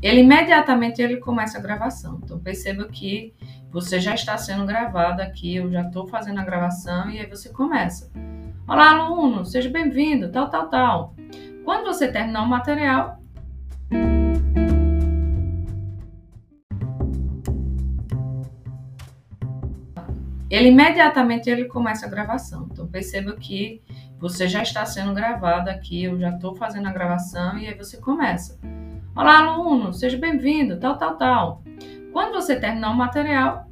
ele imediatamente ele começa a gravação. Então perceba que você já está sendo gravado aqui, eu já estou fazendo a gravação e aí você começa. Olá, aluno, seja bem-vindo, tal, tal, tal. Quando você terminar o material, ele imediatamente ele começa a gravação. Então perceba que você já está sendo gravado aqui, eu já estou fazendo a gravação e aí você começa. Olá, aluno, seja bem-vindo, tal, tal, tal. Quando você terminar o material,